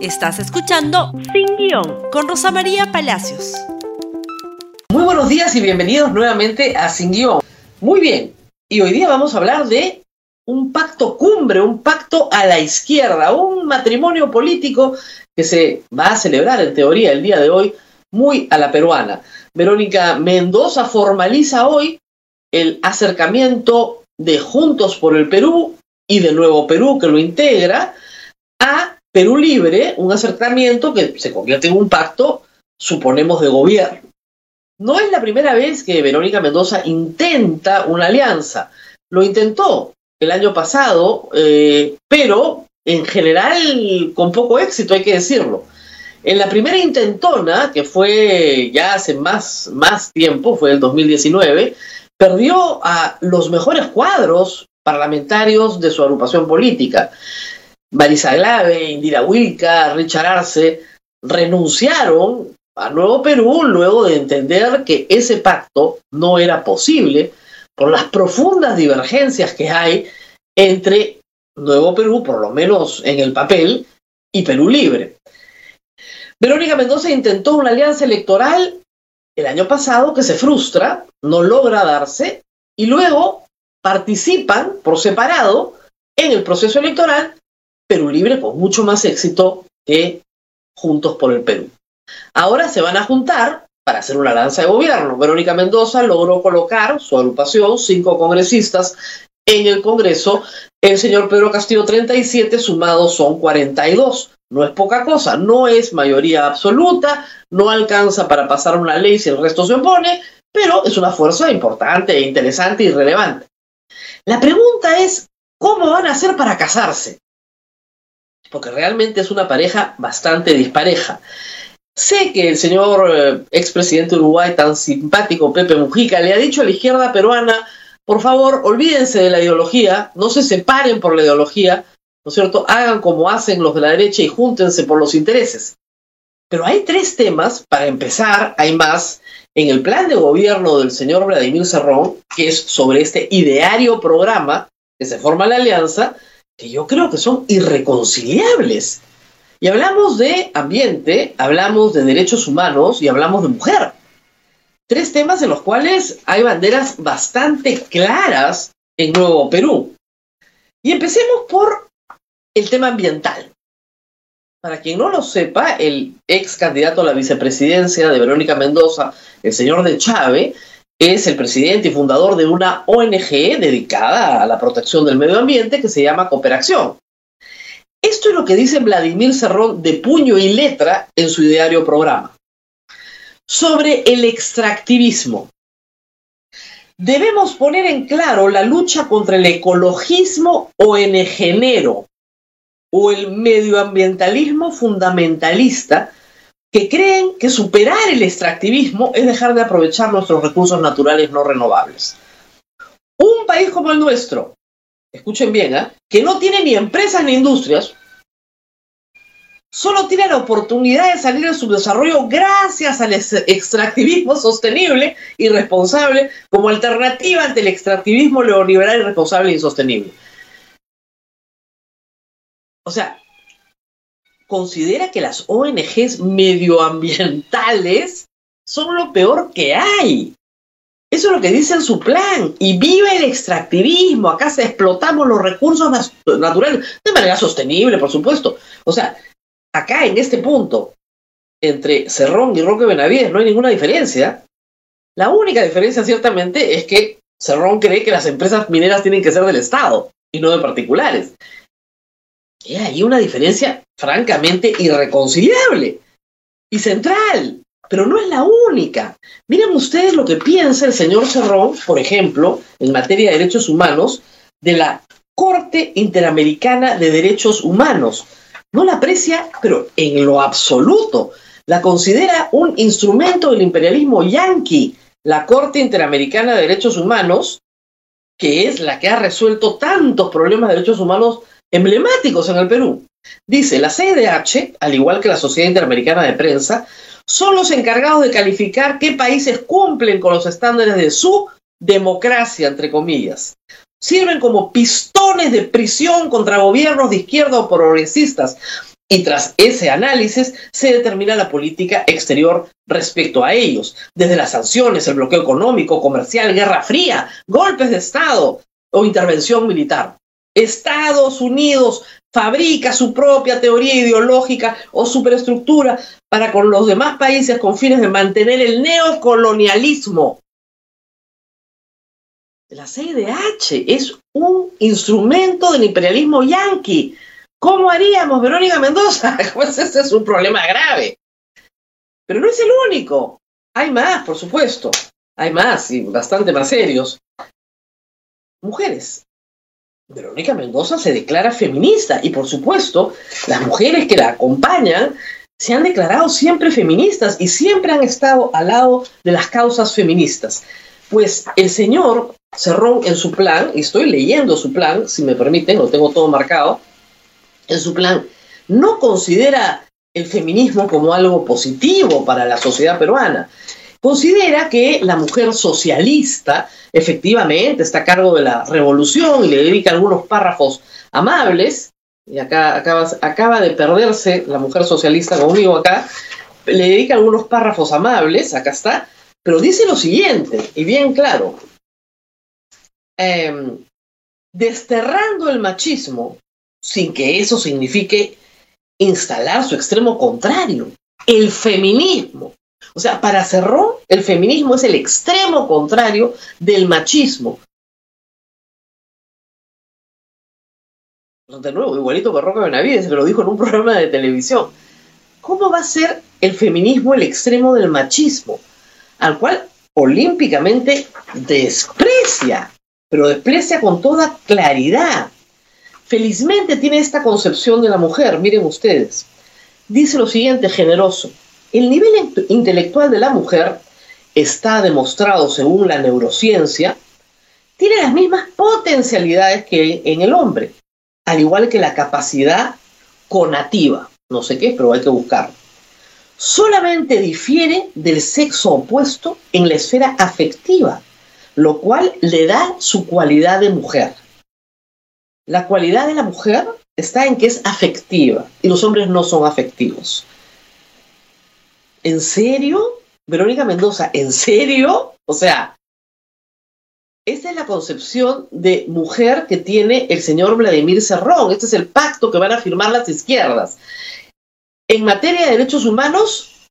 Estás escuchando Sin Guión con Rosa María Palacios. Muy buenos días y bienvenidos nuevamente a Sin Guión. Muy bien, y hoy día vamos a hablar de un pacto cumbre, un pacto a la izquierda, un matrimonio político que se va a celebrar en teoría el día de hoy muy a la peruana. Verónica Mendoza formaliza hoy el acercamiento de Juntos por el Perú y de Nuevo Perú que lo integra a Perú Libre, un acercamiento que se convierte en un pacto, suponemos, de gobierno. No es la primera vez que Verónica Mendoza intenta una alianza. Lo intentó el año pasado, eh, pero en general con poco éxito, hay que decirlo. En la primera intentona, que fue ya hace más, más tiempo, fue el 2019, perdió a los mejores cuadros parlamentarios de su agrupación política. Marisa Glave, Indira Wilca, Richard Arce, renunciaron a Nuevo Perú luego de entender que ese pacto no era posible por las profundas divergencias que hay entre Nuevo Perú, por lo menos en el papel, y Perú Libre. Verónica Mendoza intentó una alianza electoral el año pasado que se frustra, no logra darse, y luego participan por separado en el proceso electoral Perú Libre con mucho más éxito que Juntos por el Perú. Ahora se van a juntar para hacer una lanza de gobierno. Verónica Mendoza logró colocar su agrupación, cinco congresistas, en el Congreso. El señor Pedro Castillo, 37, sumados son 42. No es poca cosa, no es mayoría absoluta, no alcanza para pasar una ley si el resto se opone, pero es una fuerza importante, interesante y relevante. La pregunta es, ¿cómo van a hacer para casarse? Porque realmente es una pareja bastante dispareja. Sé que el señor eh, expresidente de Uruguay, tan simpático Pepe Mujica, le ha dicho a la izquierda peruana, por favor, olvídense de la ideología, no se separen por la ideología, ¿no es cierto? Hagan como hacen los de la derecha y júntense por los intereses. Pero hay tres temas, para empezar, hay más, en el plan de gobierno del señor Vladimir Cerrón, que es sobre este ideario programa que se forma la alianza, que yo creo que son irreconciliables. Y hablamos de ambiente, hablamos de derechos humanos y hablamos de mujer. Tres temas en los cuales hay banderas bastante claras en Nuevo Perú. Y empecemos por el tema ambiental. Para quien no lo sepa, el ex candidato a la vicepresidencia de Verónica Mendoza, el señor de Chávez, es el presidente y fundador de una ONG dedicada a la protección del medio ambiente que se llama Cooperación. Esto es lo que dice Vladimir Cerrón de puño y letra en su ideario programa. Sobre el extractivismo. Debemos poner en claro la lucha contra el ecologismo o o el medioambientalismo fundamentalista que creen que superar el extractivismo es dejar de aprovechar nuestros recursos naturales no renovables. Un país como el nuestro, escuchen bien, ¿eh? que no tiene ni empresas ni industrias, solo tiene la oportunidad de salir de su desarrollo gracias al extractivismo sostenible y responsable como alternativa ante el extractivismo neoliberal irresponsable e insostenible. O sea, considera que las ONGs medioambientales son lo peor que hay. Eso es lo que dice en su plan. Y vive el extractivismo. Acá se explotamos los recursos naturales de manera sostenible, por supuesto. O sea, acá en este punto, entre Cerrón y Roque Benavides no hay ninguna diferencia. La única diferencia, ciertamente, es que Cerrón cree que las empresas mineras tienen que ser del Estado y no de particulares. Y hay una diferencia francamente irreconciliable y central, pero no es la única. Miren ustedes lo que piensa el señor Cerrón, por ejemplo, en materia de derechos humanos, de la Corte Interamericana de Derechos Humanos. No la aprecia, pero en lo absoluto. La considera un instrumento del imperialismo yanqui, la Corte Interamericana de Derechos Humanos, que es la que ha resuelto tantos problemas de derechos humanos emblemáticos en el Perú. Dice, la CDH, al igual que la Sociedad Interamericana de Prensa, son los encargados de calificar qué países cumplen con los estándares de su democracia, entre comillas. Sirven como pistones de prisión contra gobiernos de izquierda o progresistas. Y tras ese análisis se determina la política exterior respecto a ellos, desde las sanciones, el bloqueo económico, comercial, guerra fría, golpes de Estado o intervención militar. Estados Unidos fabrica su propia teoría ideológica o superestructura para con los demás países con fines de mantener el neocolonialismo. La CIDH es un instrumento del imperialismo yanqui. ¿Cómo haríamos, Verónica Mendoza? Pues este es un problema grave. Pero no es el único. Hay más, por supuesto. Hay más y bastante más serios. Mujeres. Verónica Mendoza se declara feminista y por supuesto las mujeres que la acompañan se han declarado siempre feministas y siempre han estado al lado de las causas feministas. Pues el señor Cerrón en su plan, y estoy leyendo su plan, si me permiten, lo tengo todo marcado, en su plan no considera el feminismo como algo positivo para la sociedad peruana. Considera que la mujer socialista efectivamente está a cargo de la revolución y le dedica algunos párrafos amables, y acá acaba, de perderse la mujer socialista conmigo acá, le dedica algunos párrafos amables, acá está, pero dice lo siguiente, y bien claro, em, desterrando el machismo sin que eso signifique instalar su extremo contrario, el feminismo. O sea, para Cerrón, el feminismo es el extremo contrario del machismo. De nuevo, igualito que Roca Benavides, que lo dijo en un programa de televisión. ¿Cómo va a ser el feminismo el extremo del machismo? Al cual olímpicamente desprecia, pero desprecia con toda claridad. Felizmente tiene esta concepción de la mujer, miren ustedes. Dice lo siguiente, generoso. El nivel intelectual de la mujer está demostrado según la neurociencia, tiene las mismas potencialidades que en el hombre, al igual que la capacidad conativa. No sé qué, pero hay que buscarlo. Solamente difiere del sexo opuesto en la esfera afectiva, lo cual le da su cualidad de mujer. La cualidad de la mujer está en que es afectiva y los hombres no son afectivos. ¿En serio? Verónica Mendoza, ¿en serio? O sea, esa es la concepción de mujer que tiene el señor Vladimir Cerrón. Este es el pacto que van a firmar las izquierdas. En materia de derechos humanos,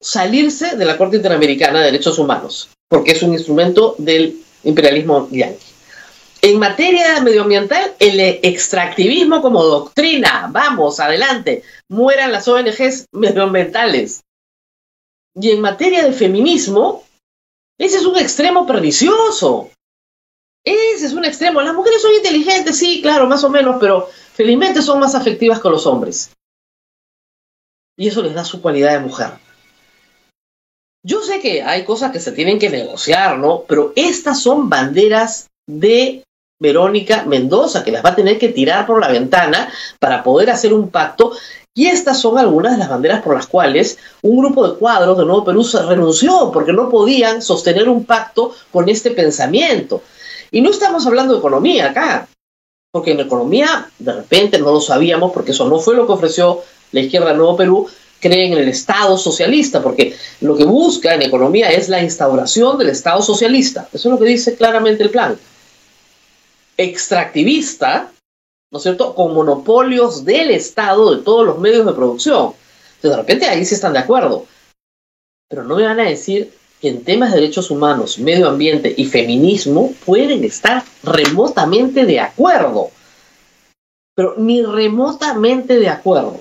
salirse de la Corte Interamericana de Derechos Humanos, porque es un instrumento del imperialismo yanqui. En materia medioambiental, el extractivismo como doctrina. Vamos, adelante. Mueran las ONGs medioambientales. Y en materia de feminismo, ese es un extremo pernicioso. Ese es un extremo. Las mujeres son inteligentes, sí, claro, más o menos, pero felizmente son más afectivas que los hombres. Y eso les da su cualidad de mujer. Yo sé que hay cosas que se tienen que negociar, ¿no? Pero estas son banderas de Verónica Mendoza, que las va a tener que tirar por la ventana para poder hacer un pacto y estas son algunas de las banderas por las cuales un grupo de cuadros de Nuevo Perú se renunció, porque no podían sostener un pacto con este pensamiento. Y no estamos hablando de economía acá, porque en economía de repente no lo sabíamos, porque eso no fue lo que ofreció la izquierda de Nuevo Perú, creen en el Estado socialista, porque lo que busca en economía es la instauración del Estado socialista. Eso es lo que dice claramente el plan. Extractivista, ¿no es cierto?, con monopolios del Estado de todos los medios de producción. Entonces, de repente ahí sí están de acuerdo. Pero no me van a decir que en temas de derechos humanos, medio ambiente y feminismo pueden estar remotamente de acuerdo. Pero ni remotamente de acuerdo.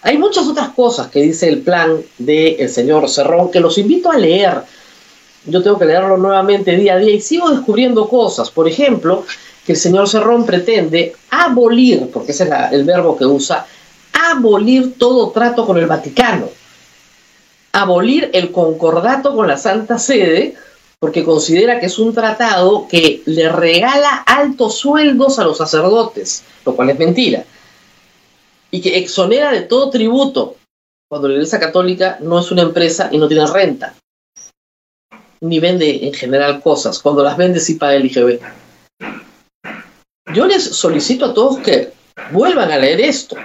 Hay muchas otras cosas que dice el plan del señor Cerrón que los invito a leer. Yo tengo que leerlo nuevamente día a día y sigo descubriendo cosas. Por ejemplo, que el señor Cerrón pretende abolir, porque ese es el verbo que usa, abolir todo trato con el Vaticano, abolir el concordato con la Santa Sede, porque considera que es un tratado que le regala altos sueldos a los sacerdotes, lo cual es mentira, y que exonera de todo tributo, cuando la Iglesia Católica no es una empresa y no tiene renta, ni vende en general cosas, cuando las vende sí paga el IGB. Yo les solicito a todos que vuelvan a leer esto,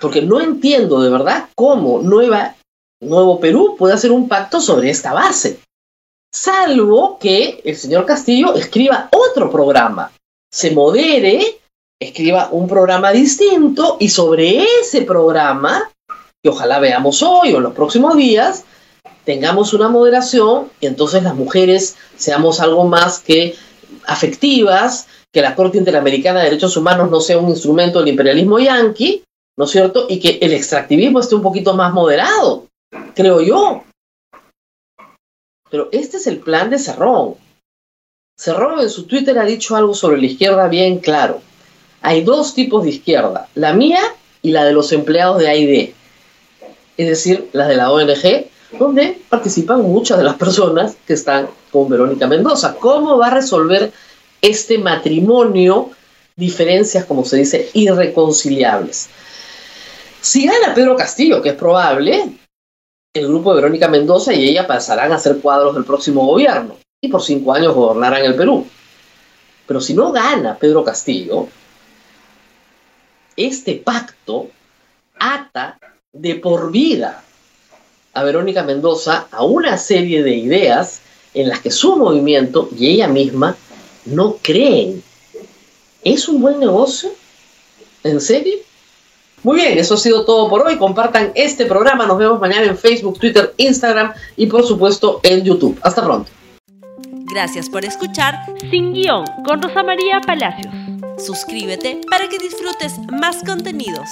Porque no entiendo de verdad cómo Nuevo Perú puede hacer un pacto sobre esta base. Salvo que el señor Castillo escriba otro programa, se modere, escriba un programa distinto y sobre ese programa, que ojalá veamos hoy o en los próximos días, tengamos una moderación y entonces las mujeres seamos algo más que afectivas, que la Corte Interamericana de Derechos Humanos no sea un instrumento del imperialismo yanqui, ¿no es cierto? Y que el extractivismo esté un poquito más moderado, creo yo. Pero este es el plan de Cerrón. Cerrón en su Twitter ha dicho algo sobre la izquierda bien claro. Hay dos tipos de izquierda, la mía y la de los empleados de AID, es decir, la de la ONG, donde participan muchas de las personas que están con Verónica Mendoza. ¿Cómo va a resolver este matrimonio diferencias, como se dice, irreconciliables? Si gana Pedro Castillo, que es probable, el grupo de Verónica Mendoza y ella pasarán a ser cuadros del próximo gobierno y por cinco años gobernarán el Perú. Pero si no gana Pedro Castillo, este pacto ata de por vida a Verónica Mendoza a una serie de ideas en las que su movimiento y ella misma no creen. ¿Es un buen negocio? ¿En serio? Muy bien, eso ha sido todo por hoy. Compartan este programa. Nos vemos mañana en Facebook, Twitter, Instagram y por supuesto en YouTube. Hasta pronto. Gracias por escuchar Sin Guión con Rosa María Palacios. Suscríbete para que disfrutes más contenidos.